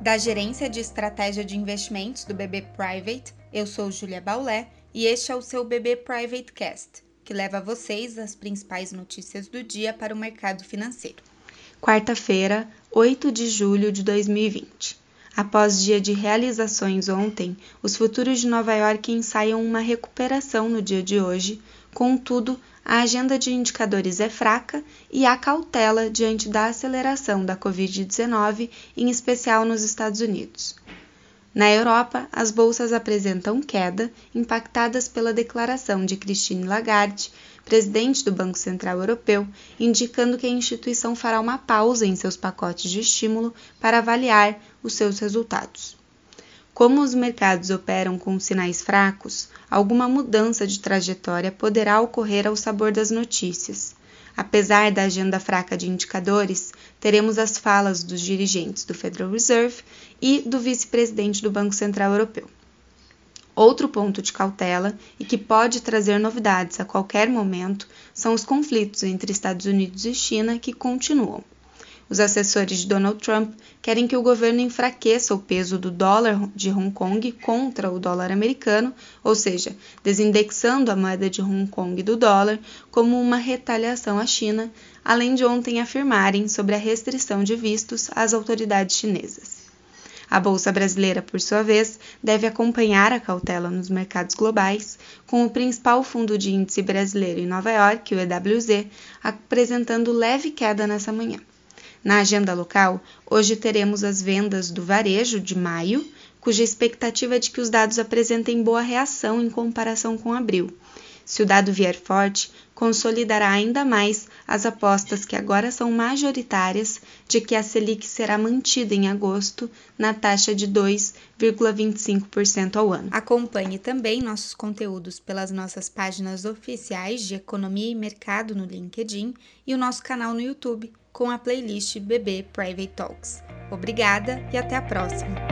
Da Gerência de Estratégia de Investimentos do BB Private, eu sou Julia Baulé e este é o seu BB Private Cast, que leva a vocês as principais notícias do dia para o mercado financeiro. Quarta-feira, 8 de julho de 2020. Após dia de realizações ontem, os futuros de Nova York ensaiam uma recuperação no dia de hoje, contudo, a agenda de indicadores é fraca e há cautela diante da aceleração da Covid-19, em especial nos Estados Unidos. Na Europa, as bolsas apresentam queda, impactadas pela declaração de Christine Lagarde, presidente do Banco Central Europeu, indicando que a instituição fará uma pausa em seus pacotes de estímulo para avaliar os seus resultados. Como os mercados operam com sinais fracos, alguma mudança de trajetória poderá ocorrer ao sabor das notícias. Apesar da agenda fraca de indicadores, teremos as falas dos dirigentes do Federal Reserve e do vice-presidente do Banco Central Europeu. Outro ponto de cautela e que pode trazer novidades a qualquer momento são os conflitos entre Estados Unidos e China que continuam. Os assessores de Donald Trump querem que o governo enfraqueça o peso do dólar de Hong Kong contra o dólar americano, ou seja, desindexando a moeda de Hong Kong do dólar como uma retaliação à China, além de ontem afirmarem sobre a restrição de vistos às autoridades chinesas. A bolsa brasileira, por sua vez, deve acompanhar a cautela nos mercados globais, com o principal fundo de índice brasileiro em Nova York, o EWZ, apresentando leve queda nessa manhã. Na agenda local, hoje teremos as vendas do varejo de maio, cuja expectativa é de que os dados apresentem boa reação em comparação com abril. Se o dado vier forte, consolidará ainda mais as apostas que agora são majoritárias de que a Selic será mantida em agosto na taxa de 2,25% ao ano. Acompanhe também nossos conteúdos pelas nossas páginas oficiais de Economia e Mercado no LinkedIn e o nosso canal no YouTube com a playlist BB Private Talks. Obrigada e até a próxima!